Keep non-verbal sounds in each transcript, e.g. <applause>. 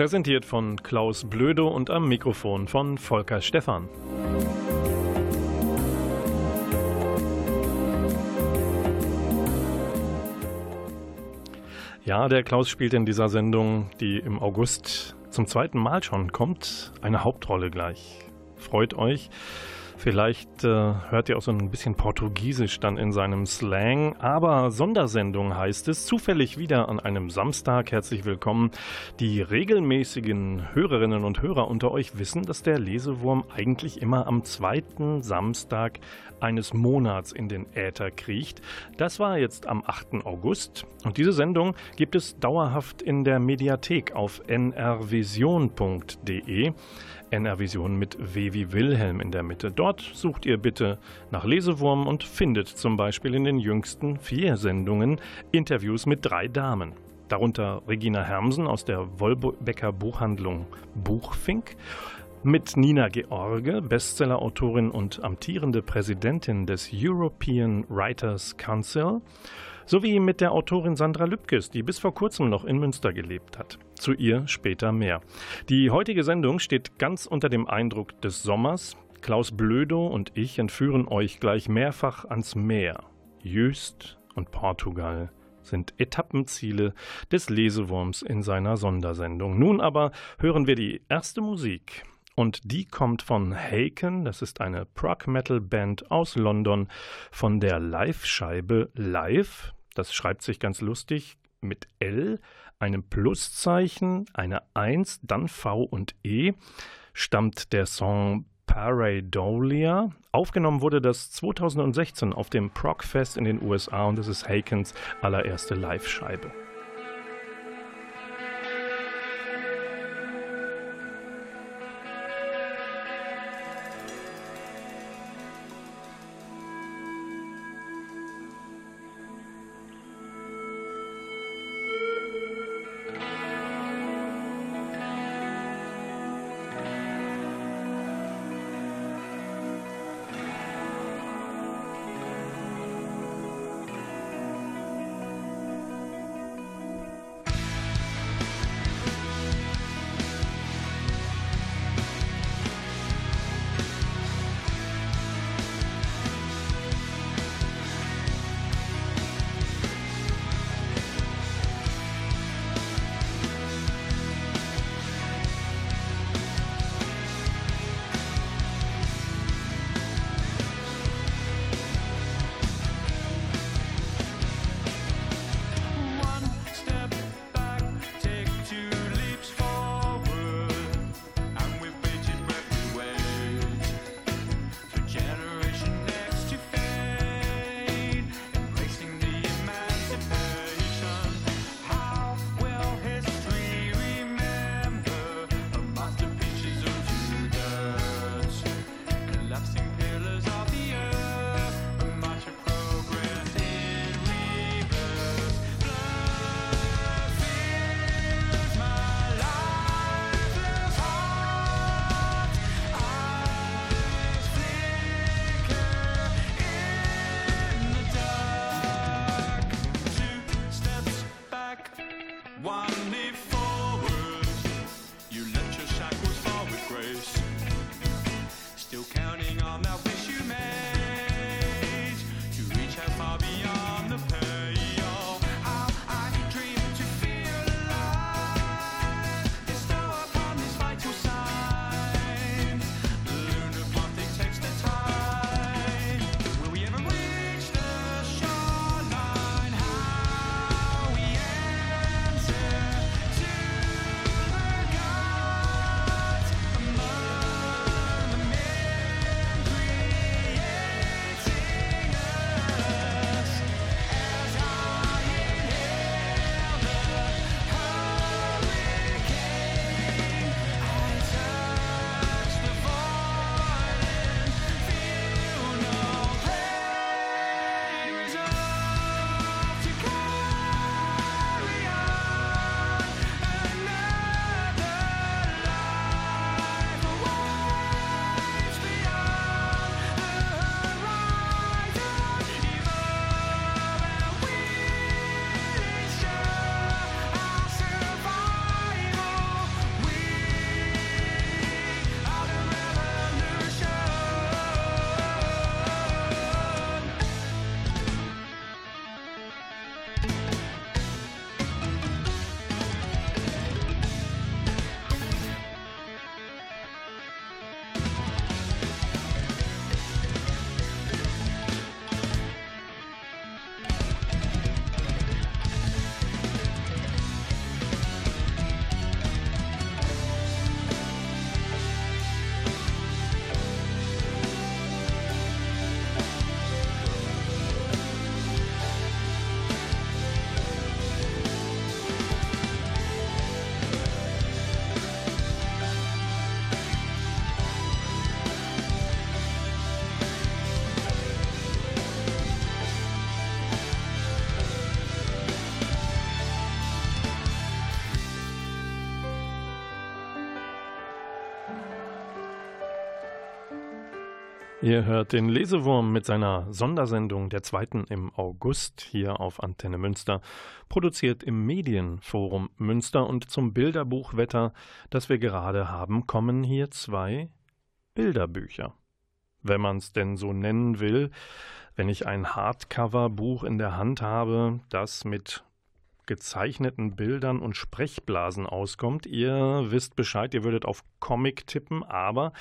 Präsentiert von Klaus Blödo und am Mikrofon von Volker Stephan. Ja, der Klaus spielt in dieser Sendung, die im August zum zweiten Mal schon kommt, eine Hauptrolle gleich. Freut euch. Vielleicht äh, hört ihr auch so ein bisschen Portugiesisch dann in seinem Slang, aber Sondersendung heißt es, zufällig wieder an einem Samstag. Herzlich willkommen. Die regelmäßigen Hörerinnen und Hörer unter euch wissen, dass der Lesewurm eigentlich immer am zweiten Samstag eines Monats in den Äther kriecht. Das war jetzt am 8. August und diese Sendung gibt es dauerhaft in der Mediathek auf nrvision.de. NR-Vision mit W wie Wilhelm in der Mitte. Dort sucht ihr bitte nach Lesewurm und findet zum Beispiel in den jüngsten vier Sendungen Interviews mit drei Damen. Darunter Regina Hermsen aus der Wollbecker Buchhandlung Buchfink mit Nina George, Bestsellerautorin und amtierende Präsidentin des European Writers Council, sowie mit der Autorin Sandra Lübkes, die bis vor kurzem noch in Münster gelebt hat. Zu ihr später mehr. Die heutige Sendung steht ganz unter dem Eindruck des Sommers. Klaus Blödo und ich entführen euch gleich mehrfach ans Meer. Jüst und Portugal sind Etappenziele des Lesewurms in seiner Sondersendung. Nun aber hören wir die erste Musik. Und die kommt von Haken, das ist eine Prog-Metal-Band aus London, von der Live-Scheibe Live. Das schreibt sich ganz lustig mit L, einem Pluszeichen, eine 1, dann V und E, stammt der Song Pareidolia. Aufgenommen wurde das 2016 auf dem Progfest in den USA und es ist Hakens allererste Live-Scheibe. Ihr hört den Lesewurm mit seiner Sondersendung der zweiten im August hier auf Antenne Münster, produziert im Medienforum Münster und zum Bilderbuchwetter, das wir gerade haben, kommen hier zwei Bilderbücher. Wenn man es denn so nennen will, wenn ich ein Hardcover-Buch in der Hand habe, das mit gezeichneten Bildern und Sprechblasen auskommt. Ihr wisst Bescheid, ihr würdet auf Comic tippen, aber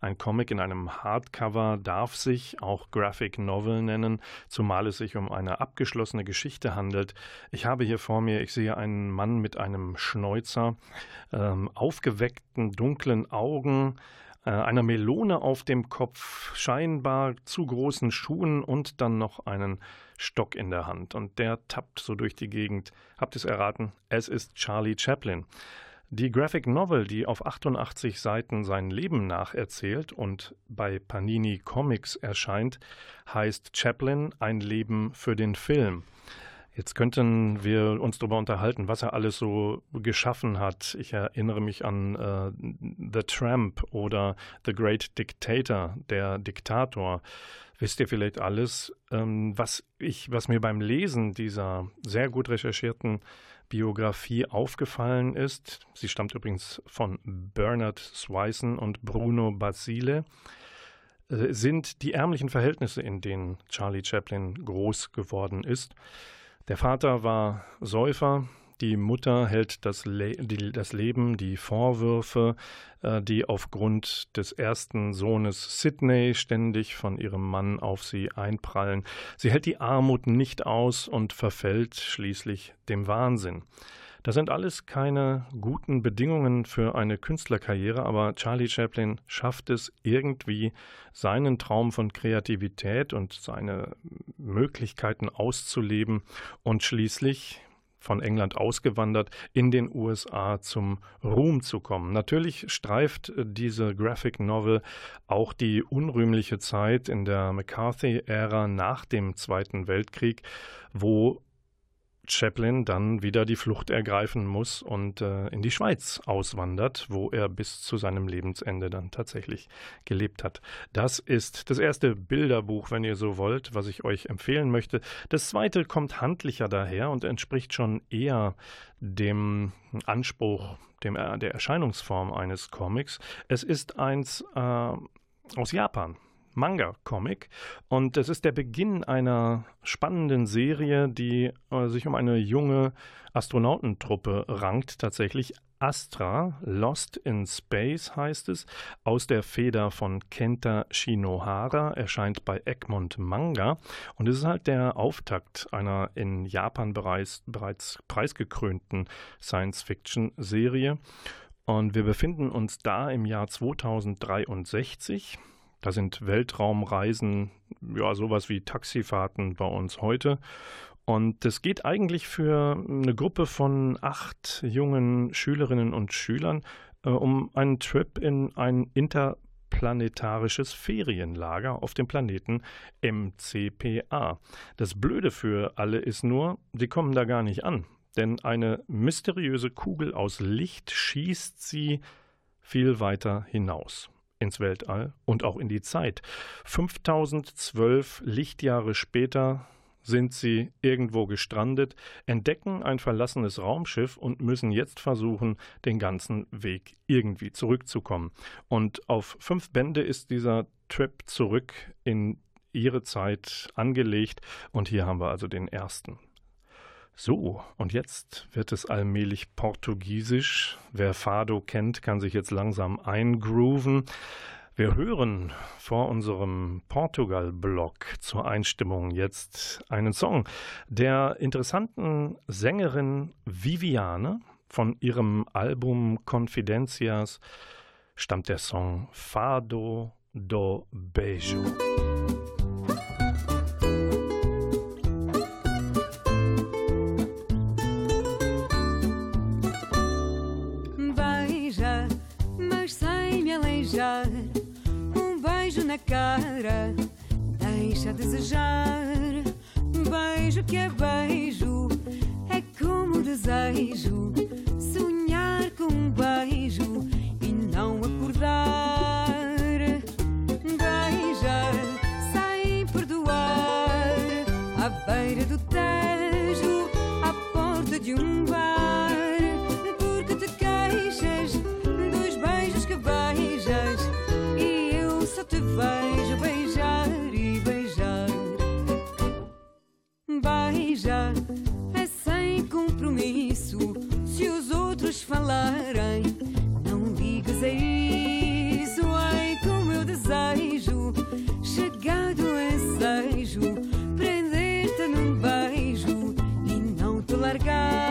ein Comic in einem Hardcover darf sich auch Graphic Novel nennen, zumal es sich um eine abgeschlossene Geschichte handelt. Ich habe hier vor mir, ich sehe einen Mann mit einem Schnäuzer, ähm, aufgeweckten dunklen Augen, einer Melone auf dem Kopf, scheinbar zu großen Schuhen und dann noch einen Stock in der Hand. Und der tappt so durch die Gegend. Habt es erraten? Es ist Charlie Chaplin. Die Graphic Novel, die auf 88 Seiten sein Leben nacherzählt und bei Panini Comics erscheint, heißt Chaplin Ein Leben für den Film. Jetzt könnten wir uns darüber unterhalten, was er alles so geschaffen hat. Ich erinnere mich an äh, The Tramp oder The Great Dictator, der Diktator. Wisst ihr vielleicht alles, ähm, was ich, was mir beim Lesen dieser sehr gut recherchierten Biografie aufgefallen ist? Sie stammt übrigens von Bernard Swisson und Bruno Basile äh, sind die ärmlichen Verhältnisse, in denen Charlie Chaplin groß geworden ist. Der Vater war Säufer, die Mutter hält das, Le die, das Leben, die Vorwürfe, äh, die aufgrund des ersten Sohnes Sidney ständig von ihrem Mann auf sie einprallen. Sie hält die Armut nicht aus und verfällt schließlich dem Wahnsinn. Das sind alles keine guten Bedingungen für eine Künstlerkarriere, aber Charlie Chaplin schafft es irgendwie, seinen Traum von Kreativität und seine Möglichkeiten auszuleben und schließlich von England ausgewandert, in den USA zum Ruhm zu kommen. Natürlich streift diese Graphic Novel auch die unrühmliche Zeit in der McCarthy-Ära nach dem Zweiten Weltkrieg, wo Chaplin dann wieder die Flucht ergreifen muss und äh, in die Schweiz auswandert, wo er bis zu seinem Lebensende dann tatsächlich gelebt hat. Das ist das erste Bilderbuch, wenn ihr so wollt, was ich euch empfehlen möchte. Das zweite kommt handlicher daher und entspricht schon eher dem Anspruch, dem, äh, der Erscheinungsform eines Comics. Es ist eins äh, aus Japan. Manga-Comic. Und es ist der Beginn einer spannenden Serie, die äh, sich um eine junge Astronautentruppe rankt, tatsächlich. Astra, Lost in Space heißt es, aus der Feder von Kenta Shinohara, erscheint bei Egmont Manga und es ist halt der Auftakt einer in Japan bereits, bereits preisgekrönten Science-Fiction-Serie. Und wir befinden uns da im Jahr 2063. Da sind Weltraumreisen, ja, sowas wie Taxifahrten bei uns heute. Und es geht eigentlich für eine Gruppe von acht jungen Schülerinnen und Schülern äh, um einen Trip in ein interplanetarisches Ferienlager auf dem Planeten MCPA. Das Blöde für alle ist nur, sie kommen da gar nicht an. Denn eine mysteriöse Kugel aus Licht schießt sie viel weiter hinaus ins Weltall und auch in die Zeit. 5012 Lichtjahre später sind sie irgendwo gestrandet, entdecken ein verlassenes Raumschiff und müssen jetzt versuchen, den ganzen Weg irgendwie zurückzukommen. Und auf fünf Bände ist dieser Trip zurück in ihre Zeit angelegt und hier haben wir also den ersten. So, und jetzt wird es allmählich portugiesisch. Wer Fado kennt, kann sich jetzt langsam eingrooven. Wir hören vor unserem Portugal-Blog zur Einstimmung jetzt einen Song der interessanten Sängerin Viviane. Von ihrem Album Confidencias stammt der Song Fado do Beijo. cara deixa a desejar. Beijo que é beijo, é como desejo. Sonhar com um beijo e não acordar. Beija sem perdoar, à beira do Tejo, à porta de um te vejo beijar e beijar. Beija é sem compromisso. Se os outros falarem, não ligas a isso. Ai, como eu desejo, chegado ensejo, prender-te num beijo e não te largar.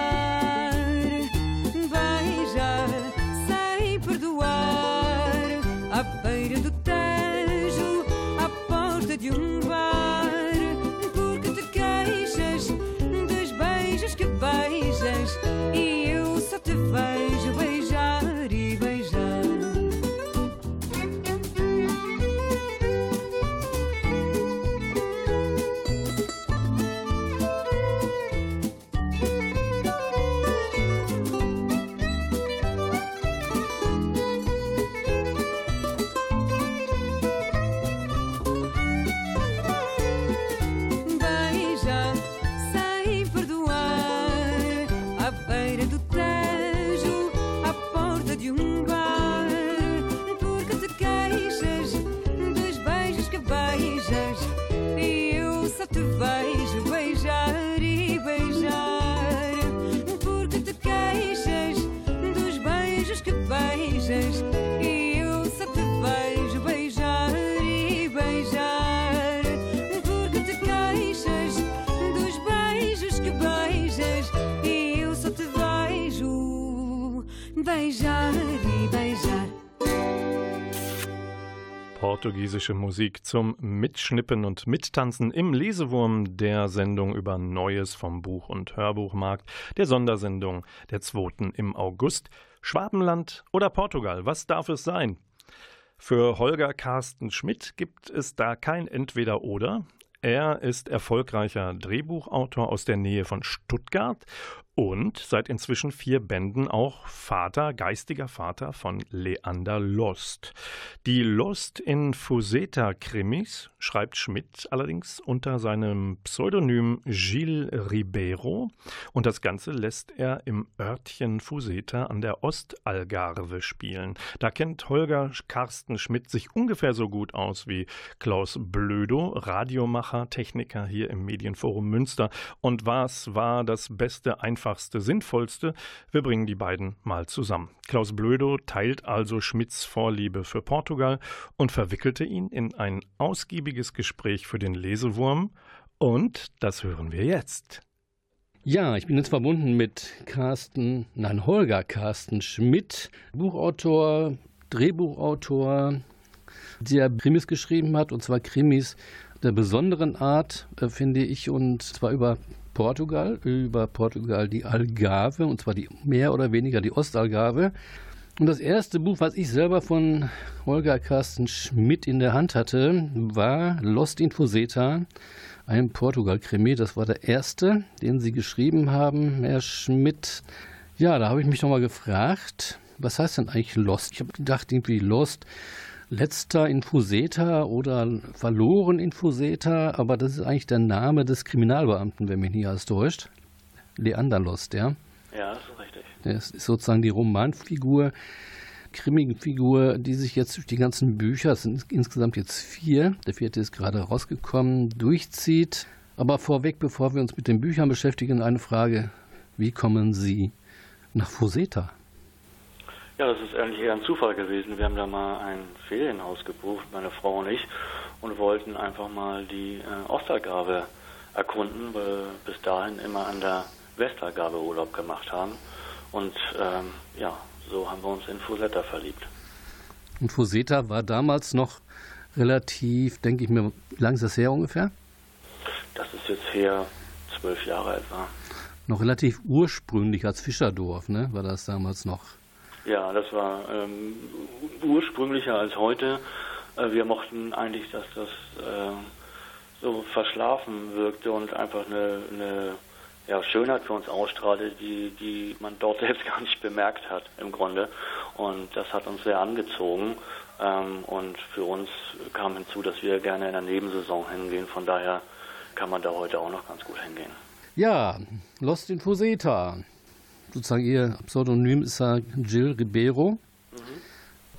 Beijar e beijar. Portugiesische Musik zum Mitschnippen und Mittanzen im Lesewurm der Sendung über Neues vom Buch- und Hörbuchmarkt, der Sondersendung der 2. im August. Schwabenland oder Portugal, was darf es sein? Für Holger Carsten Schmidt gibt es da kein Entweder-Oder. Er ist erfolgreicher Drehbuchautor aus der Nähe von Stuttgart und seit inzwischen vier Bänden auch Vater, geistiger Vater von Leander Lost. Die Lost in Fuseta Krimis schreibt Schmidt allerdings unter seinem Pseudonym Gilles Ribeiro und das Ganze lässt er im Örtchen Fuseta an der Ostalgarve spielen. Da kennt Holger Carsten Schmidt sich ungefähr so gut aus wie Klaus Blödo, Radiomacher, Techniker hier im Medienforum Münster. Und was war das Beste, Einfachste, Sinnvollste? Wir bringen die beiden mal zusammen. Klaus Blödo teilt also Schmidts Vorliebe für Portugal und verwickelte ihn in ein ausgiebiges Gespräch für den Lesewurm. Und das hören wir jetzt. Ja, ich bin jetzt verbunden mit Carsten, nein, Holger Carsten Schmidt, Buchautor, Drehbuchautor, der Krimis geschrieben hat, und zwar Krimis der besonderen Art, äh, finde ich, und zwar über Portugal, über Portugal die Algarve, und zwar die mehr oder weniger die Ostalgarve. Und das erste Buch, was ich selber von Holger Carsten Schmidt in der Hand hatte, war Lost in Fuseta, ein Portugal-Krimi. Das war der erste, den Sie geschrieben haben, Herr Schmidt. Ja, da habe ich mich nochmal gefragt, was heißt denn eigentlich Lost? Ich habe gedacht, irgendwie Lost, letzter in Fuseta oder verloren in Fuseta, aber das ist eigentlich der Name des Kriminalbeamten, wenn mich nicht alles täuscht. Leander Lost, ja. Ja, das ist richtig. Der ist sozusagen die Romanfigur, Krimifigur, die sich jetzt durch die ganzen Bücher, es sind insgesamt jetzt vier, der vierte ist gerade rausgekommen, durchzieht. Aber vorweg, bevor wir uns mit den Büchern beschäftigen, eine Frage. Wie kommen Sie nach Fuseta? Ja, das ist eigentlich eher ein Zufall gewesen. Wir haben da mal ein Ferienhaus gebucht, meine Frau und ich, und wollten einfach mal die äh, Ostalgarve erkunden, weil wir bis dahin immer an der Westalgarve Urlaub gemacht haben. Und ähm, ja, so haben wir uns in Fusetta verliebt. Und Fuseta war damals noch relativ, denke ich mir, wie lange ist das her ungefähr? Das ist jetzt her zwölf Jahre etwa. Noch relativ ursprünglich als Fischerdorf, ne? War das damals noch? Ja, das war ähm, ursprünglicher als heute. Äh, wir mochten eigentlich, dass das äh, so verschlafen wirkte und einfach eine, eine ja, Schönheit für uns ausstrahlte, die, die man dort <laughs> selbst gar nicht bemerkt hat im Grunde. Und das hat uns sehr angezogen. Ähm, und für uns kam hinzu, dass wir gerne in der Nebensaison hingehen. Von daher kann man da heute auch noch ganz gut hingehen. Ja, Lost in Fuseta. Sozusagen ihr Pseudonym ist ja Jill Ribeiro. Mhm.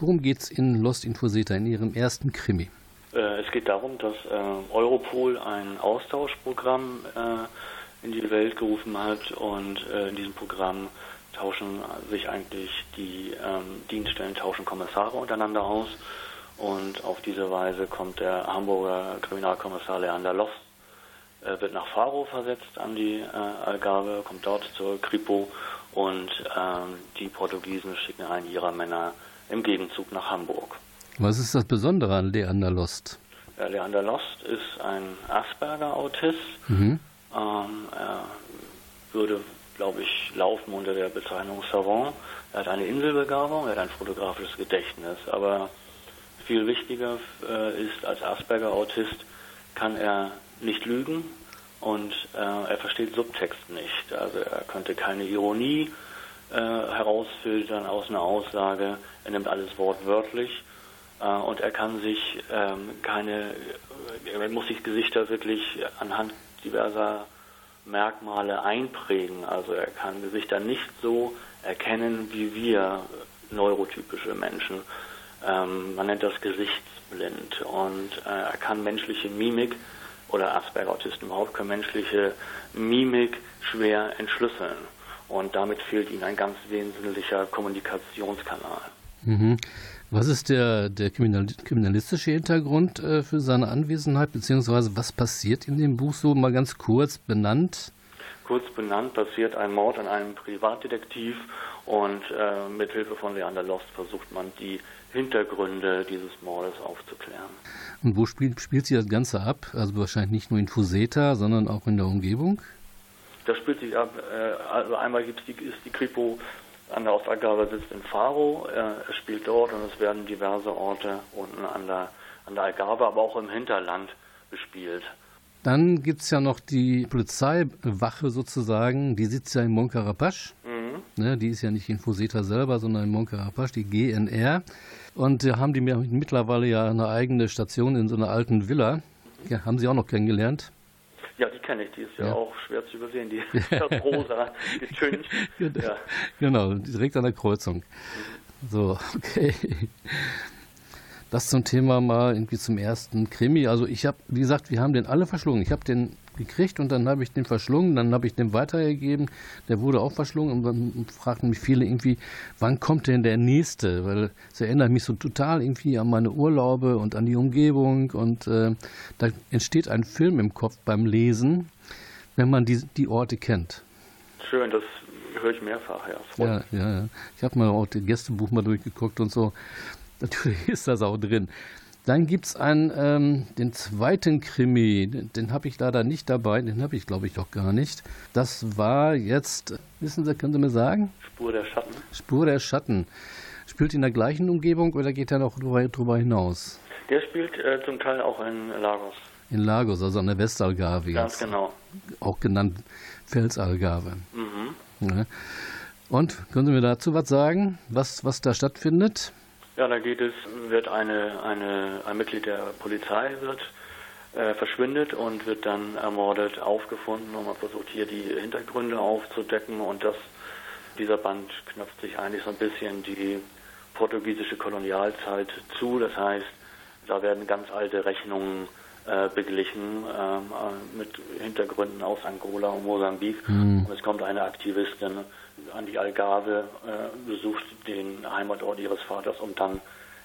Worum geht es in Lost in Fuseta, in Ihrem ersten Krimi? Äh, es geht darum, dass äh, Europol ein Austauschprogramm äh, in die Welt gerufen hat und äh, in diesem Programm tauschen sich eigentlich die ähm, Dienststellen, tauschen Kommissare untereinander aus und auf diese Weise kommt der Hamburger Kriminalkommissar Leander Loss, äh, wird nach Faro versetzt an die äh, Algarve, kommt dort zur Kripo und ähm, die Portugiesen schicken einen ihrer Männer im Gegenzug nach Hamburg. Was ist das Besondere an Leander Lost? Ja, Leander Lost ist ein Asperger-Autist. Mhm. Ähm, er würde, glaube ich, laufen unter der Bezeichnung Savant. Er hat eine Inselbegabung, er hat ein fotografisches Gedächtnis. Aber viel wichtiger äh, ist, als Asperger-Autist kann er nicht lügen und äh, er versteht Subtext nicht. Also er könnte keine Ironie äh, herausfiltern aus einer Aussage. Er nimmt alles wortwörtlich äh, und er kann sich ähm, keine, er muss sich Gesichter wirklich anhand diverser Merkmale einprägen. Also er kann Gesichter nicht so erkennen wie wir neurotypische Menschen. Ähm, man nennt das gesichtsblind und äh, er kann menschliche Mimik oder Asperger-Autisten überhaupt können menschliche Mimik schwer entschlüsseln. Und damit fehlt ihnen ein ganz wesentlicher Kommunikationskanal. Mhm. Was ist der, der kriminalistische Hintergrund äh, für seine Anwesenheit, beziehungsweise was passiert in dem Buch so mal ganz kurz benannt? Kurz benannt passiert ein Mord an einem Privatdetektiv und äh, mit Hilfe von Leander Lost versucht man die Hintergründe dieses Mordes aufzuklären. Und wo spielt, spielt sich das Ganze ab? Also wahrscheinlich nicht nur in Fuseta, sondern auch in der Umgebung? Das spielt sich ab, äh, also einmal gibt's die, ist die Kripo an der Ostagave sitzt in Faro, äh, es spielt dort und es werden diverse Orte unten an der, an der Algarve, aber auch im Hinterland bespielt. Dann gibt es ja noch die Polizeiwache sozusagen, die sitzt ja in Monkarapasch. Mhm. Ne, die ist ja nicht in Fuseta selber, sondern in Monkarapasch, die GNR. Und da haben die mittlerweile ja eine eigene Station in so einer alten Villa. Ja, haben Sie auch noch kennengelernt? Ja, die kenne ich, die ist ja, ja, auch schwer zu übersehen, die <laughs> <laughs> ist ja rosa getüncht. ja. Genau, direkt an der Kreuzung. So, okay. Das zum Thema mal irgendwie zum ersten Krimi. Also ich habe, wie gesagt, wir haben den alle verschlungen. Ich habe den gekriegt und dann habe ich den verschlungen, dann habe ich den weitergegeben, der wurde auch verschlungen und dann fragten mich viele irgendwie, wann kommt denn der nächste? Weil es erinnert mich so total irgendwie an meine Urlaube und an die Umgebung und äh, da entsteht ein Film im Kopf beim Lesen, wenn man die, die Orte kennt. Schön, das höre ich mehrfach, ja. Ja, ja, ja. Ich habe mal auch das Gästebuch mal durchgeguckt und so. Natürlich <laughs> ist das auch drin. Dann gibt es ähm, den zweiten Krimi, den, den habe ich leider nicht dabei, den habe ich glaube ich doch gar nicht. Das war jetzt, wissen Sie, können Sie mir sagen? Spur der Schatten. Spur der Schatten. Spielt in der gleichen Umgebung oder geht er noch drüber, drüber hinaus? Der spielt äh, zum Teil auch in Lagos. In Lagos, also an der Westalgarve. Ganz jetzt. genau. Auch genannt Felsalgarve. Mhm. Ja. Und können Sie mir dazu was sagen, was, was da stattfindet? Ja, da geht es, wird eine, eine, ein Mitglied der Polizei wird äh, verschwindet und wird dann ermordet aufgefunden und man versucht hier die Hintergründe aufzudecken und das, dieser Band knöpft sich eigentlich so ein bisschen die portugiesische Kolonialzeit zu. Das heißt, da werden ganz alte Rechnungen äh, beglichen ähm, äh, mit Hintergründen aus Angola und Mosambik. Mhm. Und es kommt eine Aktivistin an die Algarve, äh, besucht den Heimatort ihres Vaters, um dann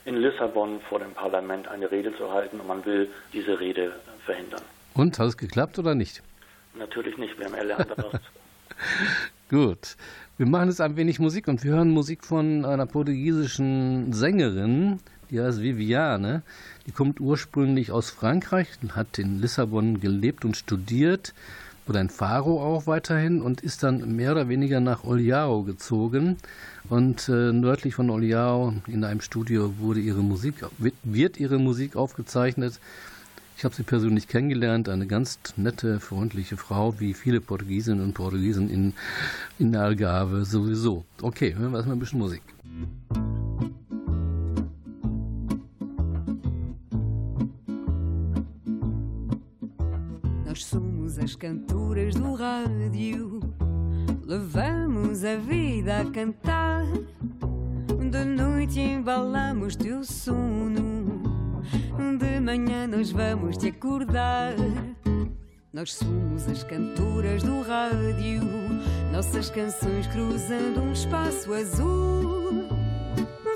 in Lissabon vor dem Parlament eine Rede zu halten und man will diese Rede verhindern. Und hat es geklappt oder nicht? Natürlich nicht, wir haben erlernt daraus. Gut. Wir machen jetzt ein wenig Musik und wir hören Musik von einer portugiesischen Sängerin, die heißt Viviane. Die kommt ursprünglich aus Frankreich und hat in Lissabon gelebt und studiert oder in Faro auch weiterhin und ist dann mehr oder weniger nach Oliao gezogen. Und äh, nördlich von Oliao in einem Studio wurde ihre Musik, wird ihre Musik aufgezeichnet. Ich habe sie persönlich kennengelernt, eine ganz nette, freundliche Frau, wie viele Portugiesinnen und Portugiesen in, in Algarve sowieso. Okay, hören wir erstmal ein bisschen Musik. Nós as cantoras do rádio, levamos a vida a cantar. De noite embalamos teu sono, de manhã nós vamos te acordar. Nós somos as cantoras do rádio, nossas canções cruzando um espaço azul.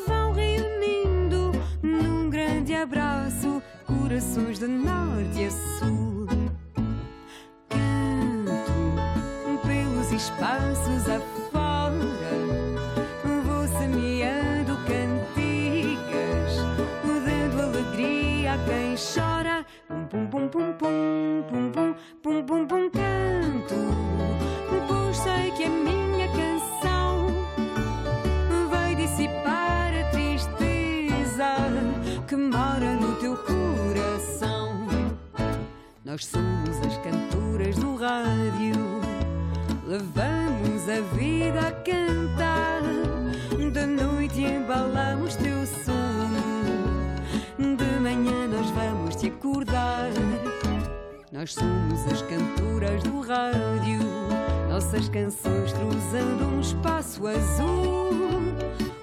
Vão reunindo num grande abraço corações de norte a sul. Espaços afora, vou semeando cantigas, dando alegria a quem chora. Pum pum pum pum pum pum pum pum pum canto, pois sei que a minha canção vai dissipar a tristeza que mora no teu coração. Nós somos as cantoras do rádio, levamos a vida a cantar. De noite embalamos teu sono, de manhã nós vamos te acordar. Nós somos as cantoras do rádio, nossas canções cruzando um espaço azul.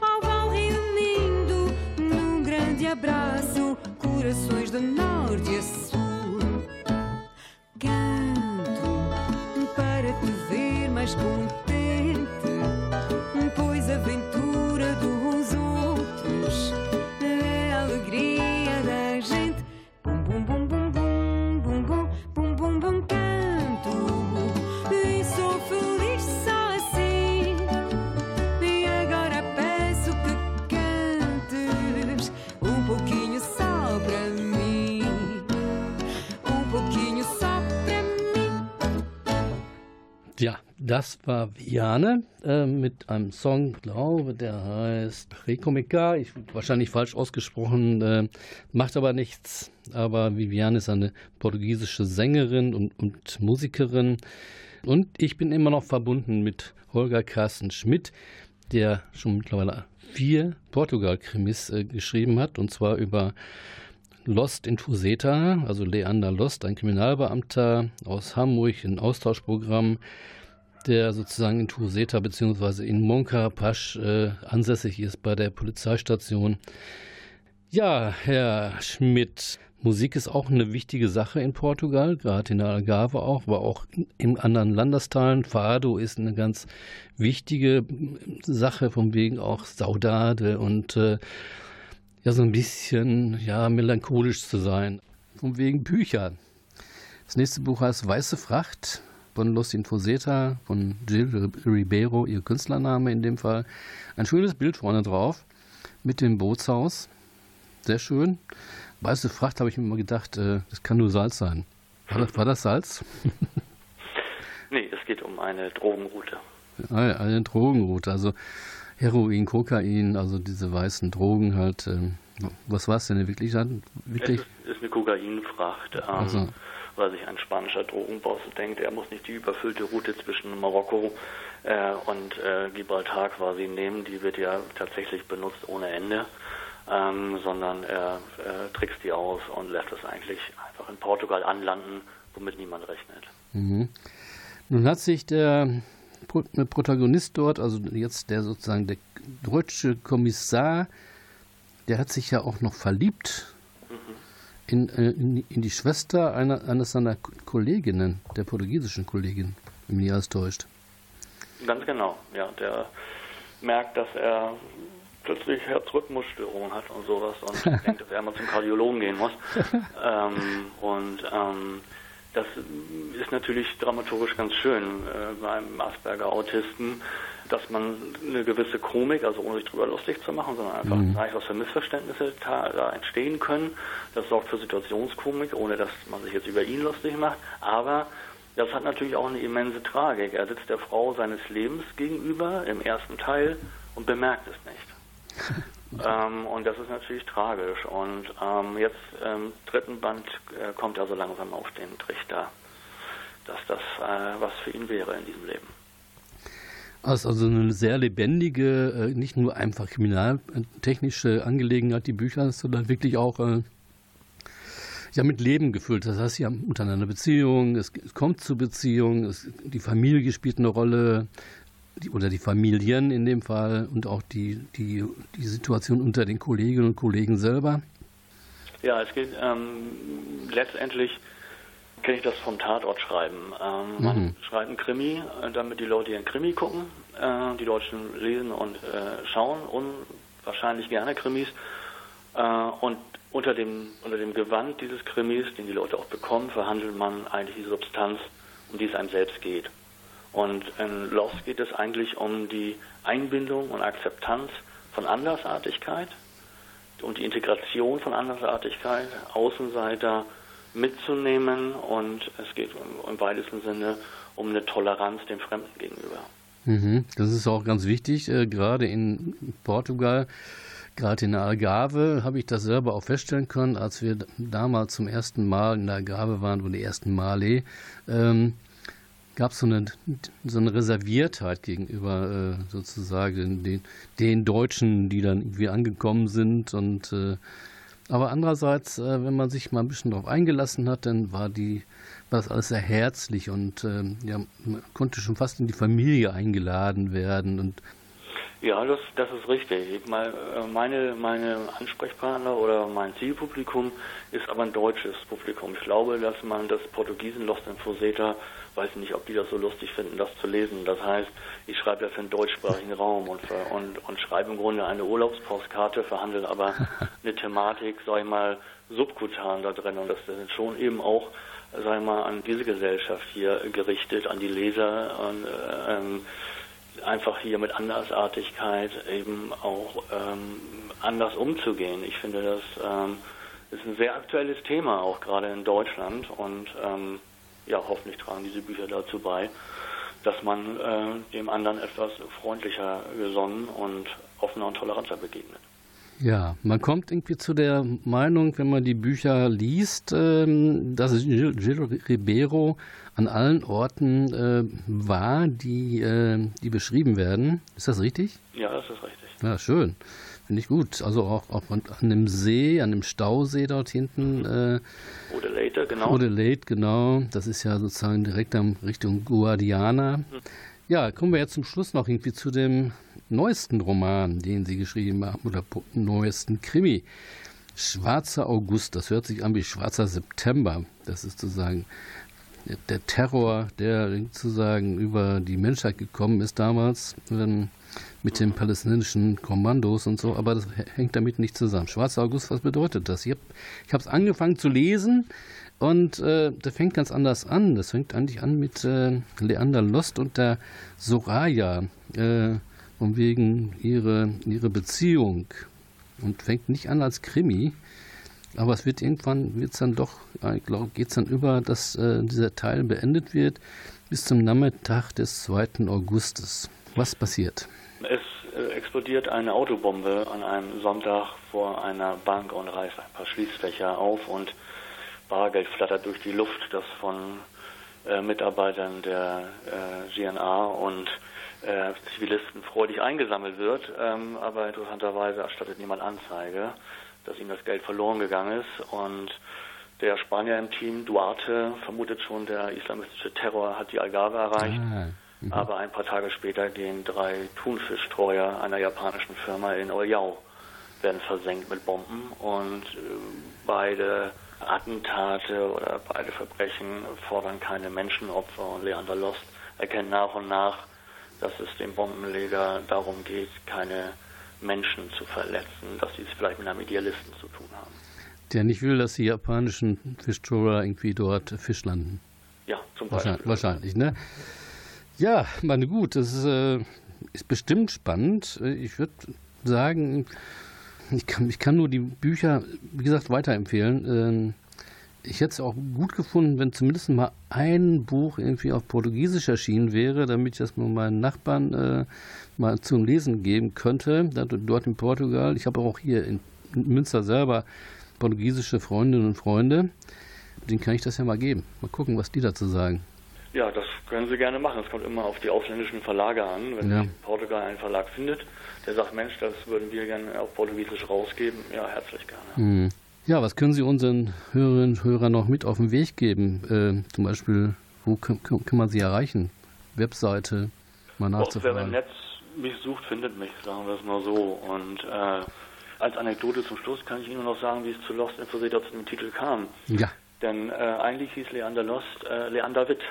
Oh, vão reunindo num grande abraço corações do norte a sul. Contente, pois a aventura das war Viane äh, mit einem Song, glaube der heißt Rekomika. Ich wahrscheinlich falsch ausgesprochen, äh, macht aber nichts. Aber Viviane ist eine portugiesische Sängerin und, und Musikerin. Und ich bin immer noch verbunden mit Holger Carsten Schmidt, der schon mittlerweile vier Portugal-Krimis äh, geschrieben hat, und zwar über Lost in Fuseta, also Leander Lost, ein Kriminalbeamter aus Hamburg, ein Austauschprogramm, der sozusagen in Fuseta bzw. in Monkarpasch äh, ansässig ist bei der Polizeistation. Ja, Herr Schmidt, Musik ist auch eine wichtige Sache in Portugal, gerade in der Algarve auch, aber auch in anderen Landesteilen. Fado ist eine ganz wichtige Sache, von wegen auch Saudade und äh, ja, so ein bisschen ja, melancholisch zu sein. Von wegen Büchern. Das nächste Buch heißt Weiße Fracht von Los Infoseta, von Jill Ribeiro, ihr Künstlername in dem Fall. Ein schönes Bild vorne drauf mit dem Bootshaus. Sehr schön. Weiße Fracht habe ich mir immer gedacht, äh, das kann nur Salz sein. War das, war das Salz? <laughs> Nee, es geht um eine Drogenroute. Eine Drogenroute, also Heroin, Kokain, also diese weißen Drogen halt. Ähm, was war es denn wirklich? wirklich? Es ist, ist eine Kokainfracht, ähm, Also. Weil sich ein spanischer Drogenboss denkt, er muss nicht die überfüllte Route zwischen Marokko äh, und äh, Gibraltar quasi nehmen, die wird ja tatsächlich benutzt ohne Ende, ähm, sondern er äh, trickst die aus und lässt es eigentlich einfach in Portugal anlanden, womit niemand rechnet. Mhm. Nun hat sich der der Protagonist dort, also jetzt der sozusagen der deutsche Kommissar, der hat sich ja auch noch verliebt in, äh, in, in die Schwester einer, eines seiner Kolleginnen, der portugiesischen Kollegin, wenn mich nicht alles täuscht. Ganz genau, ja. Der merkt, dass er plötzlich Herzrhythmusstörungen hat und sowas und <laughs> denkt, dass er mal zum Kardiologen gehen muss. ähm, und ähm, das ist natürlich dramaturgisch ganz schön äh, beim Asperger-Autisten, dass man eine gewisse Komik, also ohne sich drüber lustig zu machen, sondern einfach Mhm. zeigt, was für Missverständnisse da, da entstehen können. Das sorgt für Situationskomik, ohne dass man sich jetzt über ihn lustig macht. Aber das hat natürlich auch eine immense Tragik. Er sitzt der Frau seines Lebens gegenüber im ersten Teil und bemerkt es nicht. <laughs> ähm, und das ist natürlich tragisch. Und ähm, jetzt im dritten Band äh, kommt er so langsam auf den Trichter, dass das äh, was für ihn wäre in diesem Leben. Also eine sehr lebendige, äh, nicht nur einfach kriminaltechnische Angelegenheit, die Bücher, sondern wirklich auch äh, ja mit Leben gefüllt. Das heißt, sie haben untereinander Beziehungen, es, es kommt zu Beziehungen, es, die Familie spielt eine Rolle, die, oder die Familien in dem Fall und auch die, die, die Situation unter den Kolleginnen und Kollegen selber. Ja, es geht ähm, letztendlich kenne ich das vom Tatort schreiben. Ähm, man Mhm. schreibt einen Krimi, äh, damit die Leute ihren Krimi gucken. Äh, die Deutschen lesen und äh, schauen unwahrscheinlich gerne Krimis. Äh, und unter dem, unter dem Gewand dieses Krimis, den die Leute auch bekommen, verhandelt man eigentlich die Substanz, um die es einem selbst geht. Und in Lost geht es eigentlich um die Einbindung und Akzeptanz von Andersartigkeit und die Integration von Andersartigkeit, Außenseiter mitzunehmen und es geht im, weitesten Sinne um eine Toleranz dem Fremden gegenüber. Mhm. Das ist auch ganz wichtig, äh, gerade in Portugal. Gerade in der Algarve habe ich das selber auch feststellen können, als wir damals zum ersten Mal in der Algarve waren, wo die ersten Male, ähm, gab es so eine, so eine Reserviertheit gegenüber äh, sozusagen den, den Deutschen, die dann irgendwie angekommen sind. Und äh, aber andererseits, äh, wenn man sich mal ein bisschen darauf eingelassen hat, dann war die war das alles sehr herzlich und ähm, ja, man konnte schon fast in die Familie eingeladen werden und Ja, das, das ist richtig. Äh, meine, meine Ansprechpartner oder mein Zielpublikum ist aber ein deutsches Publikum. Ich glaube, dass man das Portugiesen Lost in Fuseta, weiß nicht, ob die das so lustig finden, das zu lesen. Das heißt, ich schreibe das für den deutschsprachigen <laughs> Raum und, für, und, und schreibe im Grunde eine Urlaubspostkarte, verhandle aber <laughs> eine Thematik, sag ich mal, subkutan da drin. Und das ist schon eben auch, sag ich mal, an diese Gesellschaft hier gerichtet, an die Leser und äh, ähm, einfach hier mit Andersartigkeit eben auch ähm, anders umzugehen. Ich finde, das ähm, ist ein sehr aktuelles Thema, auch gerade in Deutschland. Und ähm, ja, hoffentlich tragen diese Bücher dazu bei, dass man äh, dem anderen etwas freundlicher gesonnen und offener und toleranter begegnet. Ja, man kommt irgendwie zu der Meinung, wenn man die Bücher liest, ähm, dass Gil, Ribeiro an allen Orten äh, war, die, äh, die beschrieben werden. Ist das richtig? Ja, das ist richtig. Ja, schön. Finde ich gut. Also auch, auch an dem See, an dem Stausee dort hinten. Äh, Oder later, genau. Oder Late, genau. Das ist ja sozusagen direkt am Richtung Guadiana. Ja, kommen wir jetzt zum Schluss noch irgendwie zu dem neuesten Roman, den Sie geschrieben haben, oder neuesten Krimi. Schwarzer August, das hört sich an wie Schwarzer September. Das ist sozusagen der- Terror, der sozusagen über die Menschheit gekommen ist damals ähm, mit den palästinensischen Kommandos und so, aber das hängt damit nicht zusammen. Schwarzer August, was bedeutet das? Ich habe es angefangen zu lesen und äh, das fängt ganz anders an. Das fängt eigentlich an mit äh, Leander Lost und der Soraya, äh, um wegen ihre, ihre Beziehung und fängt nicht an als Krimi, aber es wird irgendwann, wird's dann doch, ich glaube, geht es dann über, dass äh, dieser Teil beendet wird bis zum Nachmittag des 2. Augustes. Was passiert? Es äh, explodiert eine Autobombe an einem Sonntag vor einer Bank und reißt ein paar Schließfächer auf und Bargeld flattert durch die Luft, das von äh, Mitarbeitern der äh, GNA und äh, Zivilisten freudig eingesammelt wird. Ähm, aber interessanterweise erstattet niemand Anzeige, dass ihm das Geld verloren gegangen ist und der Spanier im Team, Duarte, vermutet schon, der islamistische Terror hat die Algarve erreicht. Ah, mhm. Aber ein paar Tage später gehen drei Thunfischstreuer einer japanischen Firma in Oryao, werden versenkt mit Bomben und äh, beide Attentate oder beide Verbrechen fordern keine Menschenopfer und Leander Lost erkennt nach und nach, dass es dem Bombenleger darum geht, keine Menschen zu verletzen, dass sie es vielleicht mit einem Idealisten zu tun haben. Der nicht will, dass die japanischen Fischtrawler irgendwie dort Fisch landen. Ja, zum Beispiel. Wahrscheinlich, wahrscheinlich ne? Ja, meine gut, das ist, äh, ist bestimmt spannend. Ich würde sagen, ich kann, ich kann nur die Bücher, wie gesagt, weiterempfehlen. Ähm, Ich hätte es auch gut gefunden, wenn zumindest mal ein Buch irgendwie auf Portugiesisch erschienen wäre, damit ich das mal meinen Nachbarn äh, mal zum Lesen geben könnte, dort in Portugal. Ich habe auch hier in Münster selber portugiesische Freundinnen und Freunde. Den kann ich das ja mal geben. Mal gucken, was die dazu sagen. Ja, das können Sie gerne machen. Es kommt immer auf die ausländischen Verlage an. Wenn Ja. Portugal einen Verlag findet, der sagt, Mensch, das würden wir gerne auf Portugiesisch rausgeben, ja, herzlich gerne. Hm. Ja, was können Sie unseren Hörerinnen und Hörern noch mit auf den Weg geben? Äh, zum Beispiel, wo kann, kann, man Sie erreichen? Webseite, mal nachzufragen. wer im Netz mich sucht, findet mich, sagen wir es mal so. Und äh, als Anekdote zum Schluss kann ich Ihnen noch sagen, wie es zu Lost Infosator zu dem Titel kam. Ja. Denn äh, eigentlich hieß Leander Lost äh, Leander Witt.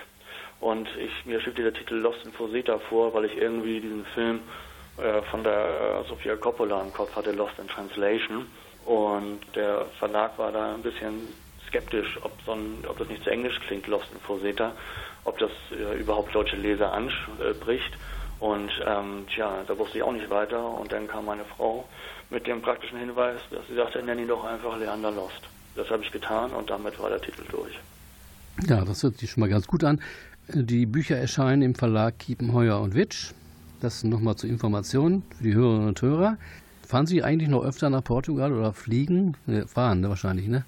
Und ich, mir schrieb der Titel Lost in Foseta vor, weil ich irgendwie diesen Film äh, von der äh, Sofia Coppola im Kopf hatte, Lost in Translation. Und der Verlag war da ein bisschen skeptisch, ob, so ein, ob das nicht zu englisch klingt, Lost in Foseta, ob das äh, überhaupt deutsche Leser anspricht. Und ähm, tja, da wusste ich auch nicht weiter. Und dann kam meine Frau mit dem praktischen Hinweis, dass sie sagte, nenn ihn doch einfach Leander Lost. Das habe ich getan und damit war der Titel durch. Ja, das hört sich schon mal ganz gut an. Die Bücher erscheinen im Verlag Kiepenheuer und Witsch. Das nochmal zur Information für die Hörerinnen und Hörer. Fahren Sie eigentlich noch öfter nach Portugal oder fliegen? Fahren ne, wahrscheinlich, ne?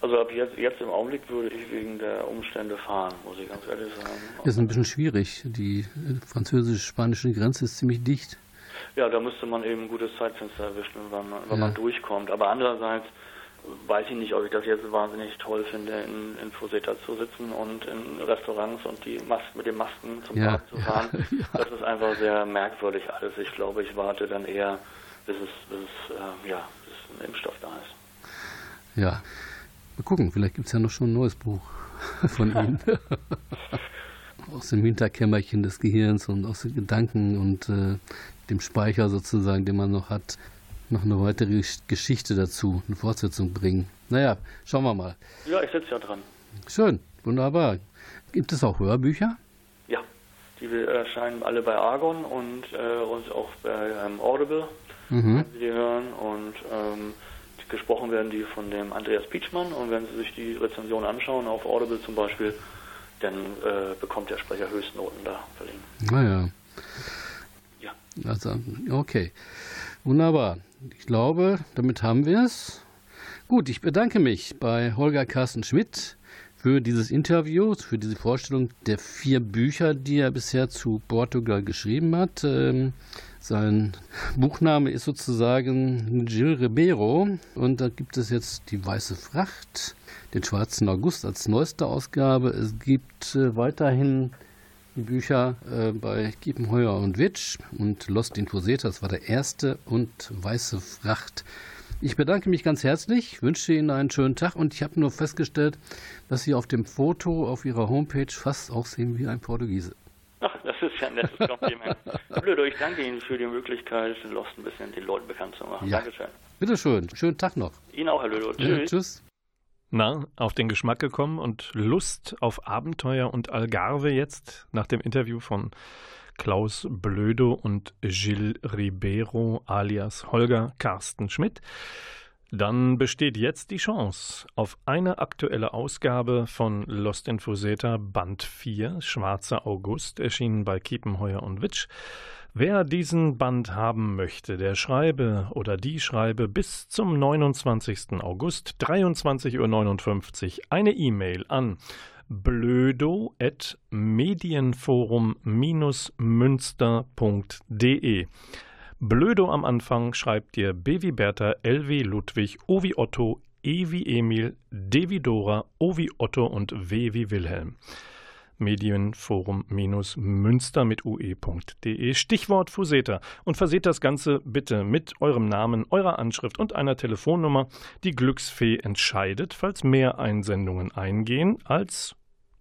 Also ab jetzt, jetzt im Augenblick würde ich wegen der Umstände fahren, muss ich ganz ehrlich sagen. Das ist ein bisschen schwierig. Die französisch-spanische Grenze ist ziemlich dicht. Ja, da müsste man eben ein gutes Zeitfenster erwischen, wann man, wann ja. man durchkommt. Aber andererseits weiß ich nicht, ob ich das jetzt wahnsinnig toll finde, in, in Fuseta zu sitzen und in Restaurants und die Mas mit den Masken zum ja, Park zu fahren. Ja, <laughs> ja. Das ist einfach sehr merkwürdig alles. Ich glaube, ich warte dann eher, bis es, bis es, äh, ja, bis ein Impfstoff da ist. Ja, mal gucken, vielleicht gibt es ja noch schon ein neues Buch <laughs> von Ihnen. <laughs> aus dem Hinterkämmerchen des Gehirns und aus den Gedanken und äh, dem Speicher sozusagen, den man noch hat, noch eine weitere Geschichte dazu, eine Fortsetzung bringen. Naja, schauen wir mal. Ja, ich sitze ja dran. Schön, wunderbar. Gibt es auch Hörbücher? Ja, die erscheinen alle bei Argon und, äh, und auch bei ähm, Audible, mhm. wenn Sie die hören. Und ähm, gesprochen werden die von dem Andreas Pietschmann. Und wenn Sie sich die Rezension anschauen, auf Audible zum Beispiel, dann äh, bekommt der Sprecher Höchstnoten da verliehen. Naja. Ja. Also, okay. Wunderbar. Ich glaube, damit haben wir es. Gut, ich bedanke mich bei Holger Carsten Schmidt für dieses Interview, für diese Vorstellung der vier Bücher, die er bisher zu Portugal geschrieben hat. Ähm, sein Buchname ist sozusagen Gil Ribeiro und da gibt es jetzt die Weiße Fracht, den Schwarzen August als neueste Ausgabe. Es gibt äh, weiterhin Bücher äh, bei Kiepenheuer und Witsch und Lost in Fuseta, das war der erste und Weiße Fracht. Ich bedanke mich ganz herzlich, wünsche Ihnen einen schönen Tag und ich habe nur festgestellt, dass Sie auf dem Foto auf Ihrer Homepage fast aussehen wie ein Portugiese. Das ist ja ein nettes Kompliment. Blödo, ich danke Ihnen für die Möglichkeit, Lost ein bisschen den Leuten bekannt zu machen. Ja. Dankeschön. Bitteschön, schönen Tag noch. Ihnen auch, Herr Lödo. Tschüss. Ja, tschüss. Na, auf den Geschmack gekommen und Lust auf Abenteuer und Algarve jetzt nach dem Interview von Klaus Blödo und Gilles Ribeiro alias Holger Carsten Schmidt. Dann besteht jetzt die Chance auf eine aktuelle Ausgabe von Lost in Fuseta Band 4, Schwarzer August, erschienen bei Kiepenheuer und Witsch. Wer diesen Band haben möchte, der schreibe oder die schreibe bis zum 29. August 23.59 Uhr eine E-Mail an blödo.medienforum-münster.de. Blödo am Anfang schreibt ihr B wie Bertha, L wie Ludwig, O wie Otto, E wie Emil, D wie Dora, O wie Otto und W wie Wilhelm. Medienforum-münster mit ue.de. Stichwort Fuseta. Und verseht das Ganze bitte mit eurem Namen, eurer Anschrift und einer Telefonnummer. Die Glücksfee entscheidet, falls mehr Einsendungen eingehen, als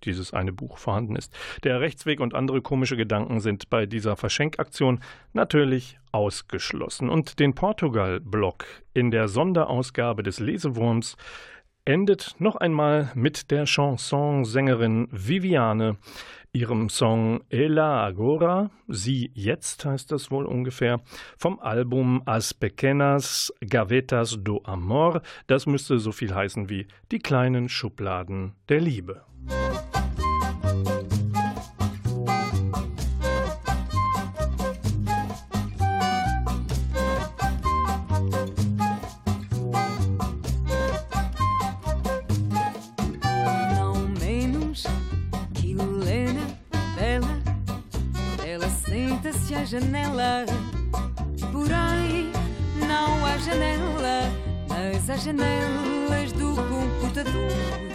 dieses eine Buch vorhanden ist. Der Rechtsweg und andere komische Gedanken sind bei dieser Verschenkaktion natürlich ausgeschlossen. Und den Portugal-Blog in der Sonderausgabe des Lesewurms endet noch einmal mit der Chansonsängerin Viviane, ihrem Song Ela Agora, Sie jetzt heißt das wohl ungefähr, vom Album As Pequenas Gavetas do Amor. Das müsste so viel heißen wie die kleinen Schubladen der Liebe. janela, janelas do computador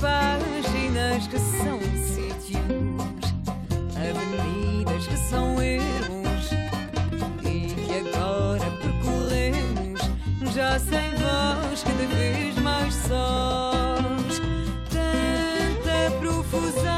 páginas que são sítios, avenidas que são ermos e que agora percorremos já sem voz, cada vez mais sós. Tanta profusão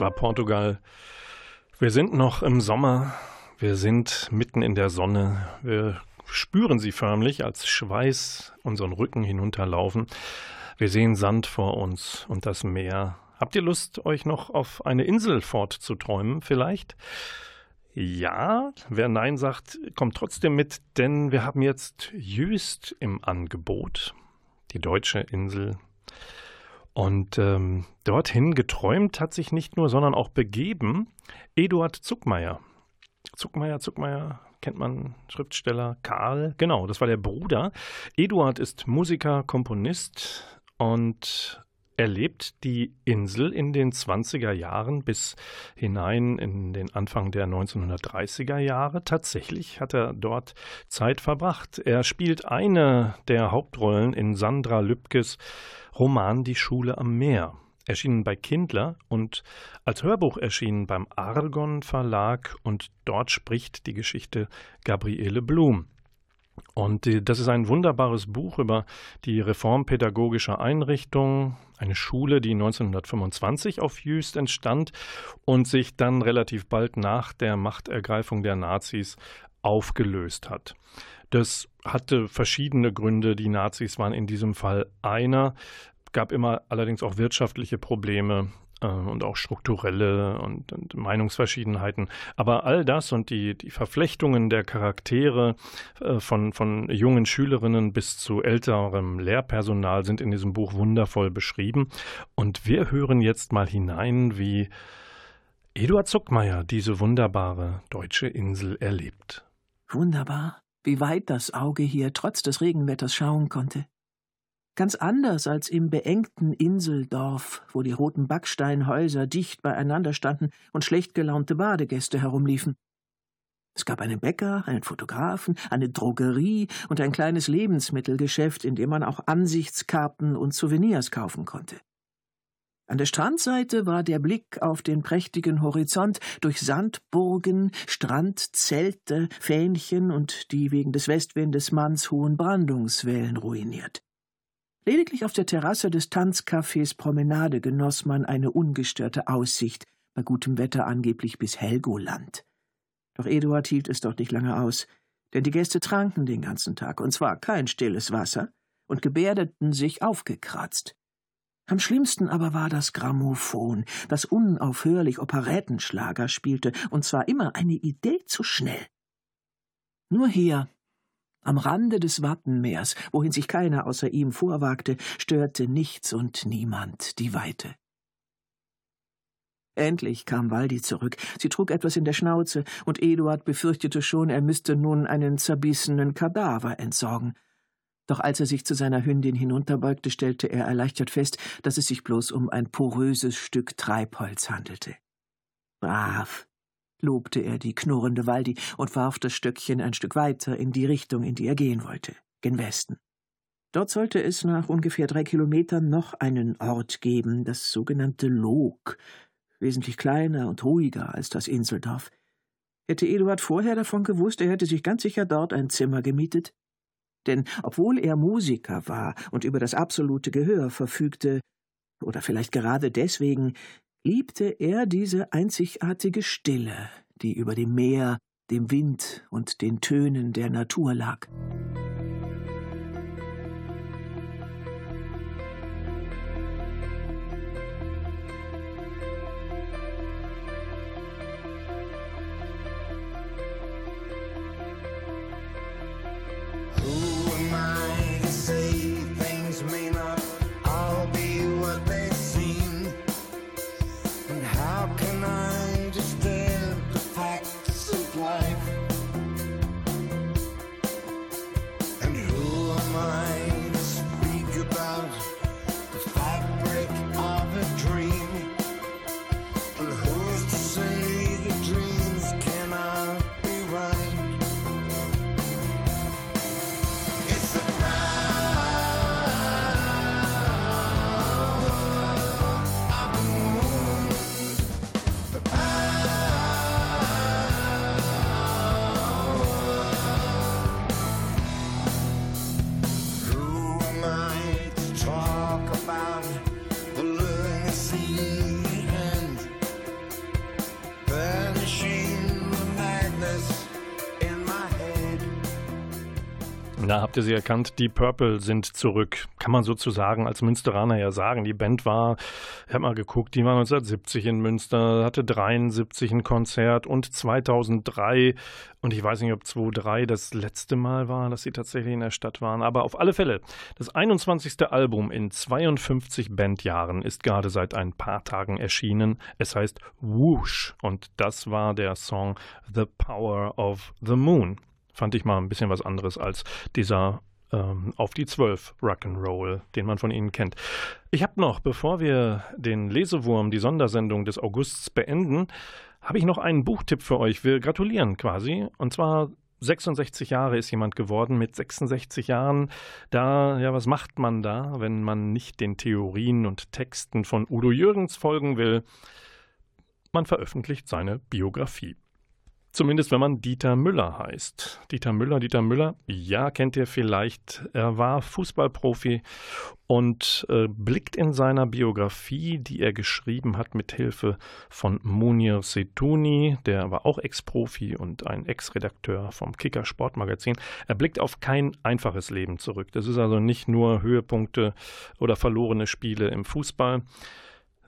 War Portugal. Wir sind noch im Sommer. Wir sind mitten in der Sonne. Wir spüren sie förmlich als Schweiß unseren Rücken hinunterlaufen. Wir sehen Sand vor uns und das Meer. Habt ihr Lust, euch noch auf eine Insel fortzuträumen, vielleicht? Ja, wer Nein sagt, kommt trotzdem mit, denn wir haben jetzt Jüst im Angebot, die deutsche Insel. Und ähm, dorthin geträumt hat sich nicht nur, sondern auch begeben Eduard Zuckmeier. Zuckmeier, Zuckmeier, kennt man Schriftsteller Karl, genau, das war der Bruder. Eduard ist Musiker, Komponist und erlebt die Insel in den 20er Jahren bis hinein in den Anfang der 1930er Jahre. Tatsächlich hat er dort Zeit verbracht. Er spielt eine der Hauptrollen in Sandra Lübkes Roman Die Schule am Meer. Erschienen bei Kindler und als Hörbuch erschienen beim Argon Verlag und dort spricht die Geschichte Gabriele Blum. Und äh, das ist ein wunderbares Buch über die reformpädagogische Einrichtung, eine Schule, die 1925 auf Jüst entstand und sich dann relativ bald nach der Machtergreifung der Nazis aufgelöst hat. Das hatte verschiedene Gründe. Die Nazis waren in diesem Fall einer, gab immer allerdings auch wirtschaftliche Probleme und auch strukturelle und, und, Meinungsverschiedenheiten. Aber all das und die, die Verflechtungen der Charaktere äh, von, von jungen Schülerinnen bis zu älterem Lehrpersonal sind in diesem Buch wundervoll beschrieben. Und wir hören jetzt mal hinein, wie Eduard Zuckmeier diese wunderbare deutsche Insel erlebt. Wunderbar, wie weit das Auge hier trotz des Regenwetters schauen konnte. Ganz anders als im beengten Inseldorf, wo die roten Backsteinhäuser dicht beieinander standen und schlecht gelaunte Badegäste herumliefen. Es gab einen Bäcker, einen Fotografen, eine Drogerie und ein kleines Lebensmittelgeschäft, in dem man auch Ansichtskarten und Souvenirs kaufen konnte. An der Strandseite war der Blick auf den prächtigen Horizont durch Sandburgen, Strandzelte, Fähnchen und die wegen des Westwindes mannshohen Brandungswellen ruiniert. Lediglich auf der Terrasse des Tanzcafés Promenade genoss man eine ungestörte Aussicht, bei gutem Wetter angeblich bis Helgoland. Doch Eduard hielt es dort nicht lange aus, denn die Gäste tranken den ganzen Tag, und zwar kein stilles Wasser, und gebärdeten sich aufgekratzt. Am schlimmsten aber war das Grammophon, das unaufhörlich Operettenschlager spielte, und zwar immer eine Idee zu schnell. Nur hier, am Rande des Wattenmeers, wohin sich keiner außer ihm vorwagte, störte nichts und niemand die Weite. Endlich kam Waldi zurück. Sie trug etwas in der Schnauze, und Eduard befürchtete schon, er müsste nun einen zerbissenen Kadaver entsorgen. Doch als er sich zu seiner Hündin hinunterbeugte, stellte er erleichtert fest, dass es sich bloß um ein poröses Stück Treibholz handelte. Brav, lobte er die knurrende Waldi und warf das Stöckchen ein Stück weiter in die Richtung, in die er gehen wollte, gen Westen. Dort sollte es nach ungefähr drei Kilometern noch einen Ort geben, das sogenannte Log, wesentlich kleiner und ruhiger als das Inseldorf. Hätte Eduard vorher davon gewusst, er hätte sich ganz sicher dort ein Zimmer gemietet, denn obwohl er Musiker war und über das absolute Gehör verfügte, oder vielleicht gerade deswegen, liebte er diese einzigartige Stille, die über dem Meer, dem Wind und den Tönen der Natur lag. Da habt ihr sie erkannt, die Purple sind zurück. Kann man sozusagen als Münsteraner ja sagen. Die Band war, ich habe mal geguckt, die war 1970 in Münster, hatte 73 ein Konzert und 2003 und ich weiß nicht, ob 2003 das letzte Mal war, dass sie tatsächlich in der Stadt waren. Aber auf alle Fälle, das 21. Album in 52 Bandjahren ist gerade seit ein paar Tagen erschienen. Es heißt Whoosh und das war der Song The Power of the Moon fand ich mal ein bisschen was anderes als dieser ähm, auf die Zwölf Rock'n'Roll, den man von Ihnen kennt. Ich habe noch, bevor wir den Lesewurm, die Sondersendung des Augusts beenden, habe ich noch einen Buchtipp für euch. Wir gratulieren quasi. Und zwar 66 Jahre ist jemand geworden. Mit 66 Jahren, da, ja, was macht man da, wenn man nicht den Theorien und Texten von Udo Jürgens folgen will? Man veröffentlicht seine Biografie. Zumindest wenn man Dieter Müller heißt. Dieter Müller, Dieter Müller, ja, kennt ihr vielleicht. Er war Fußballprofi und äh, blickt in seiner Biografie, die er geschrieben hat mit Hilfe von Munir Setuni, der war auch Ex-Profi und ein Ex-Redakteur vom Kicker Sportmagazin. Er blickt auf kein einfaches Leben zurück. Das ist also nicht nur Höhepunkte oder verlorene Spiele im Fußball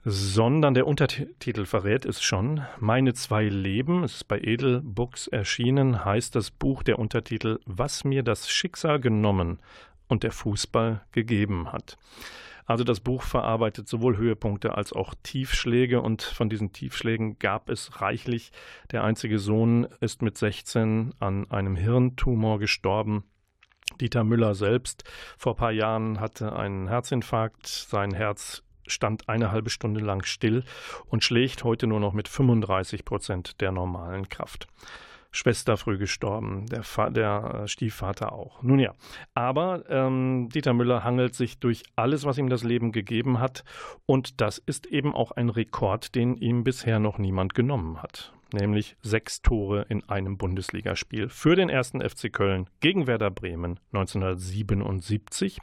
sondern der Untertitel verrät es schon. Meine zwei Leben, es ist bei Edel Books erschienen, heißt das Buch der Untertitel Was mir das Schicksal genommen und der Fußball gegeben hat. Also das Buch verarbeitet sowohl Höhepunkte als auch Tiefschläge und von diesen Tiefschlägen gab es reichlich. Der einzige Sohn ist mit 16 an einem Hirntumor gestorben. Dieter Müller selbst vor ein paar Jahren hatte einen Herzinfarkt. Sein Herz stand eine halbe Stunde lang still und schlägt heute nur noch mit 35 Prozent der normalen Kraft. Schwester früh gestorben, der, der äh, Stiefvater auch. Nun ja, aber ähm, Dieter Müller hangelt sich durch alles, was ihm das Leben gegeben hat, und das ist eben auch ein Rekord, den ihm bisher noch niemand genommen hat nämlich sechs Tore in einem Bundesligaspiel für den ersten FC Köln gegen Werder Bremen 1977.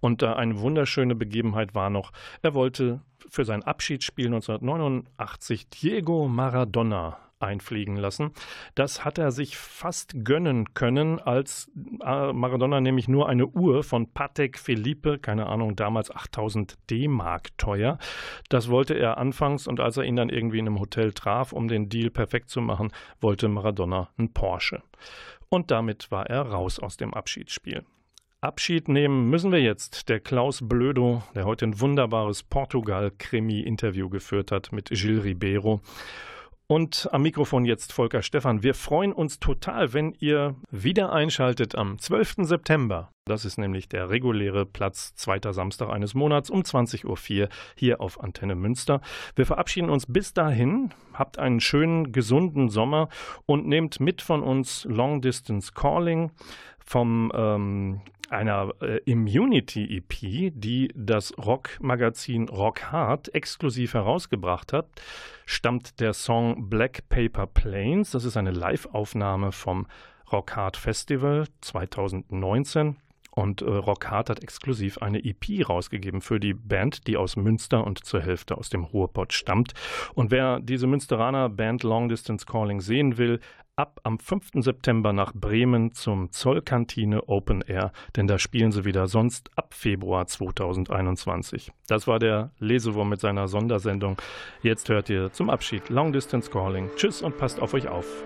Und äh, eine wunderschöne Begebenheit war noch, er wollte für sein Abschiedsspiel 1989 Diego Maradona einfliegen lassen. Das hat er sich fast gönnen können, als äh, Maradona nämlich nur eine Uhr von Patek Philippe, keine Ahnung, damals 8000 D-Mark teuer. Das wollte er anfangs und als er ihn dann irgendwie in einem Hotel traf, um den Deal perfekt zu machen, wollte Maradona einen Porsche. Und damit war er raus aus dem Abschiedsspiel. Abschied nehmen müssen wir jetzt. Der Klaus Blödo, der heute ein wunderbares Portugal-Krimi-Interview geführt hat mit Gilles Ribeiro. Und am Mikrofon jetzt Volker Stephan. Wir freuen uns total, wenn ihr wieder einschaltet am 12. September. Das ist nämlich der reguläre Platz, zweiter Samstag eines Monats um 20.04 Uhr hier auf Antenne Münster. Wir verabschieden uns bis dahin. Habt einen schönen, gesunden Sommer und nehmt mit von uns Long Distance Calling vom ähm, einer äh, Immunity EP, die das Rockmagazin Rock Hard exklusiv herausgebracht hat, stammt der Song Black Paper Planes. Das ist eine Live-Aufnahme vom Rock Hard Festival 2019. Und äh, Rock Hard hat exklusiv eine EP rausgegeben für die Band, die aus Münster und zur Hälfte aus dem Ruhrpott stammt. Und wer diese Münsteraner Band Long Distance Calling sehen will, ab am 5. September nach Bremen zum Zollkantine Open Air, denn da spielen sie wieder sonst ab Februar 2021. Das war der Lesewurm mit seiner Sondersendung. Jetzt hört ihr zum Abschied Long Distance Calling. Tschüss und passt auf euch auf.